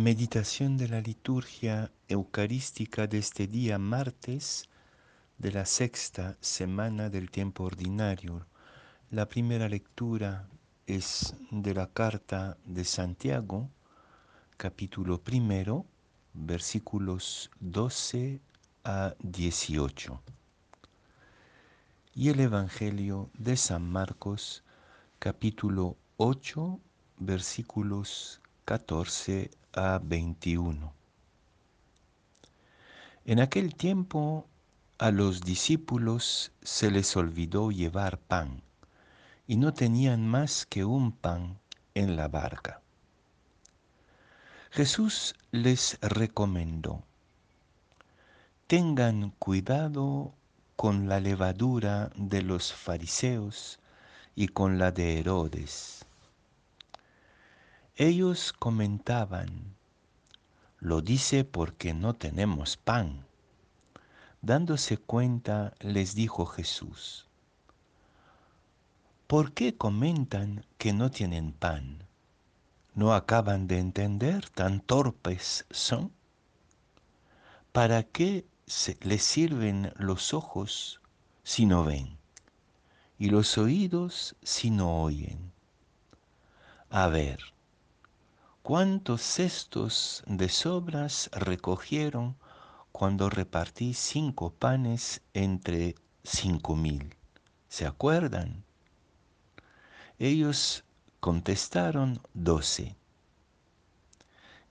Meditación de la liturgia eucarística de este día martes de la sexta semana del tiempo ordinario. La primera lectura es de la carta de Santiago, capítulo primero, versículos 12 a 18. Y el Evangelio de San Marcos, capítulo 8, versículos 14 a 21. En aquel tiempo a los discípulos se les olvidó llevar pan y no tenían más que un pan en la barca. Jesús les recomendó, tengan cuidado con la levadura de los fariseos y con la de Herodes. Ellos comentaban, lo dice porque no tenemos pan. Dándose cuenta, les dijo Jesús, ¿por qué comentan que no tienen pan? ¿No acaban de entender? ¿Tan torpes son? ¿Para qué se les sirven los ojos si no ven? Y los oídos si no oyen. A ver, ¿cuántos cestos de sobras recogieron cuando repartí cinco panes entre cinco mil? ¿Se acuerdan? Ellos contestaron doce.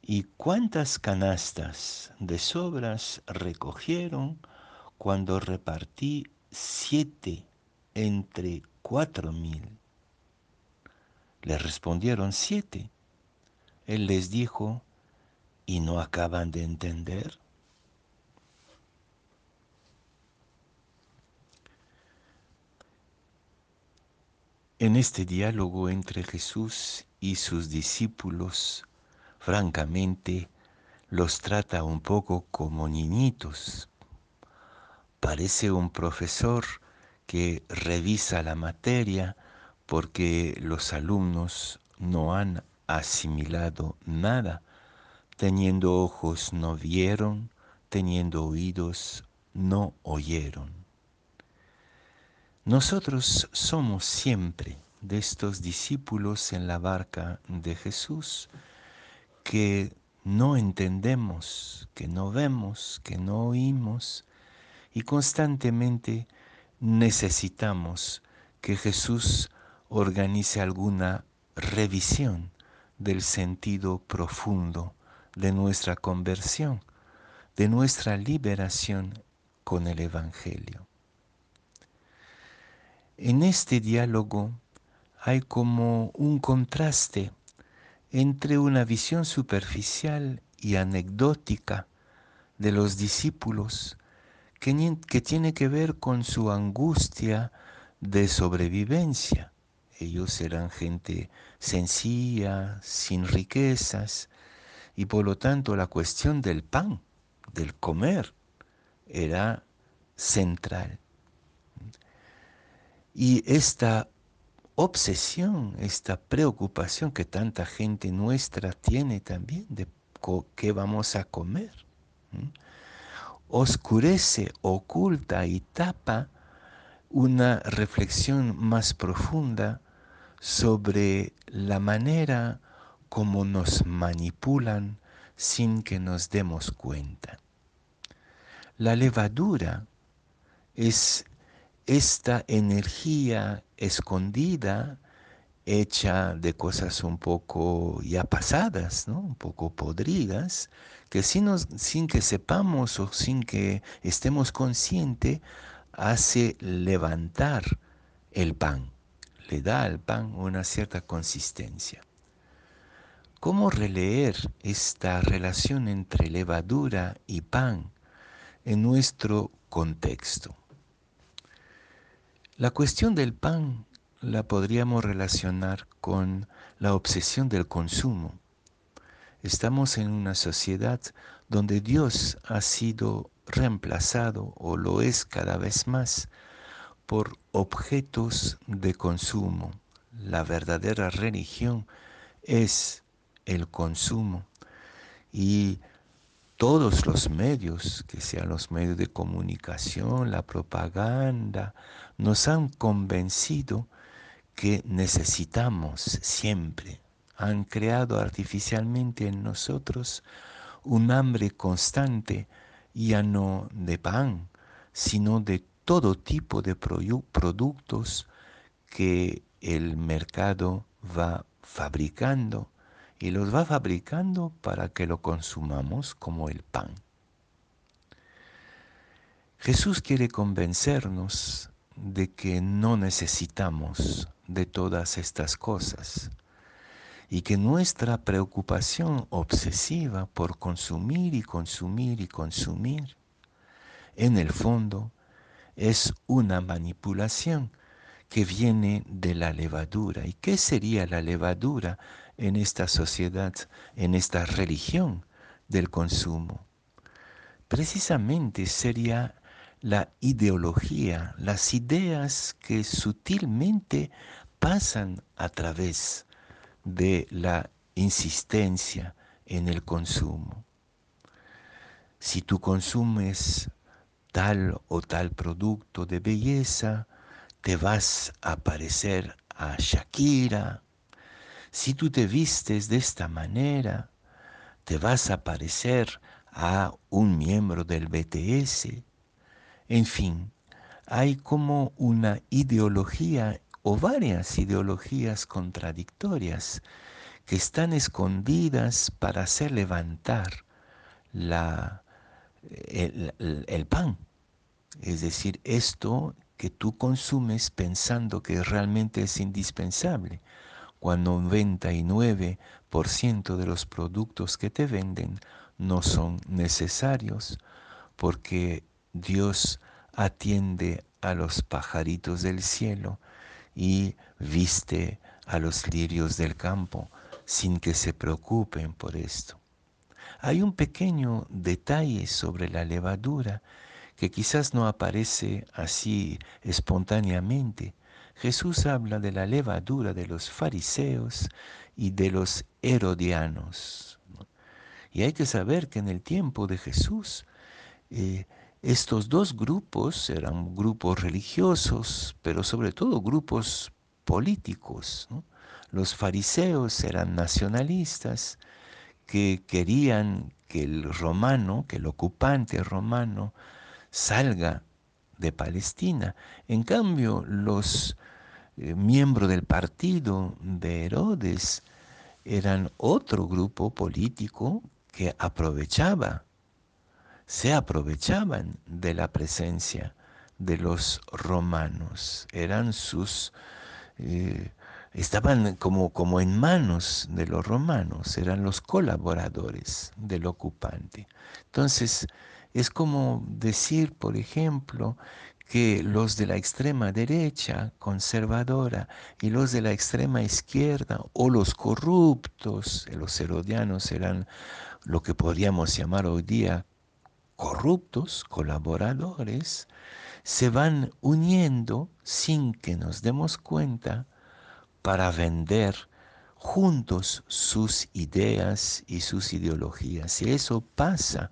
¿Y cuántas canastas de sobras recogieron cuando repartí siete entre cuatro mil? Le respondieron siete. Él les dijo, ¿y no acaban de entender? En este diálogo entre Jesús y sus discípulos, francamente, los trata un poco como niñitos. Parece un profesor que revisa la materia porque los alumnos no han asimilado nada. Teniendo ojos no vieron, teniendo oídos no oyeron. Nosotros somos siempre de estos discípulos en la barca de Jesús que no entendemos, que no vemos, que no oímos y constantemente necesitamos que Jesús organice alguna revisión del sentido profundo de nuestra conversión, de nuestra liberación con el Evangelio. En este diálogo hay como un contraste entre una visión superficial y anecdótica de los discípulos que, que, tiene que ver con su angustia de sobrevivencia. Ellos eran gente sencilla, sin riquezas, y por lo tanto la cuestión del pan, del comer, era central. Y esta obsesión, esta preocupación que tanta gente nuestra tiene también de qué vamos a comer, oscurece, oculta y tapa una reflexión más profunda sobre la manera como nos manipulan sin que nos demos cuenta. La levadura es esta energía escondida, hecha de cosas un poco ya pasadas, ¿no? un poco podridas, que sin, sin que sepamos o sin que estemos conscientes, hace levantar el pan, le da al pan una cierta consistencia. ¿Cómo releer esta relación entre levadura y pan en nuestro contexto? La cuestión del pan la podríamos relacionar con la obsesión del consumo. Estamos en una sociedad donde Dios ha sido reemplazado o lo es cada vez más por objetos de consumo. La verdadera religión es el consumo. y todos los medios, que sean los medios de comunicación, la propaganda, nos han convencido que necesitamos siempre, han creado artificialmente en nosotros un hambre constante, ya no de pan, sino de todo tipo de productos que el mercado va fabricando y los va fabricando para que lo consumamos como el pan. Jesús quiere convencernos de que no necesitamos de todas estas cosas y que nuestra preocupación obsesiva por consumir y consumir y consumir, en el fondo, es una manipulación que viene de la levadura. ¿Y qué sería la levadura en esta sociedad, en esta religión del consumo? Precisamente sería la ideología, las ideas que sutilmente pasan a través de la insistencia en el consumo. Si tú consumes tal o tal producto de belleza, te vas a parecer a Shakira. Si tú te vistes de esta manera, te vas a parecer a un miembro del BTS. En fin, hay como una ideología o varias ideologías contradictorias que están escondidas para hacer levantar la, el, el pan. Es decir, esto que tú consumes pensando que realmente es indispensable, cuando un 99% de los productos que te venden no son necesarios, porque Dios atiende a los pajaritos del cielo y viste a los lirios del campo sin que se preocupen por esto. Hay un pequeño detalle sobre la levadura que quizás no aparece así espontáneamente. Jesús habla de la levadura de los fariseos y de los herodianos. Y hay que saber que en el tiempo de Jesús eh, estos dos grupos eran grupos religiosos, pero sobre todo grupos políticos. Los fariseos eran nacionalistas que querían que el romano, que el ocupante romano, salga de Palestina. En cambio, los eh, miembros del partido de Herodes eran otro grupo político que aprovechaba, se aprovechaban de la presencia de los romanos. Eran sus, eh, estaban como, como en manos de los romanos, eran los colaboradores del ocupante. Entonces, es como decir, por ejemplo, que los de la extrema derecha conservadora y los de la extrema izquierda o los corruptos, los herodianos eran lo que podríamos llamar hoy día corruptos, colaboradores, se van uniendo sin que nos demos cuenta para vender juntos sus ideas y sus ideologías. Y eso pasa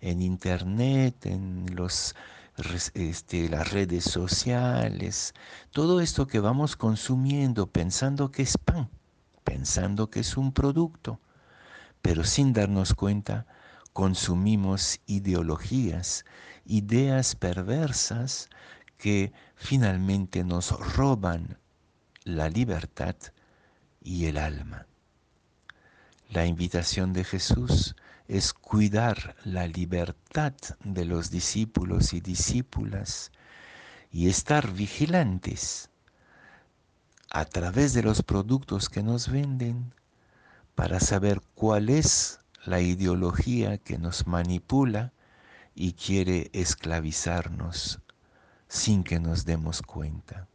en internet, en los, este, las redes sociales, todo esto que vamos consumiendo pensando que es pan, pensando que es un producto, pero sin darnos cuenta consumimos ideologías, ideas perversas que finalmente nos roban la libertad y el alma. La invitación de Jesús es cuidar la libertad de los discípulos y discípulas y estar vigilantes a través de los productos que nos venden para saber cuál es la ideología que nos manipula y quiere esclavizarnos sin que nos demos cuenta.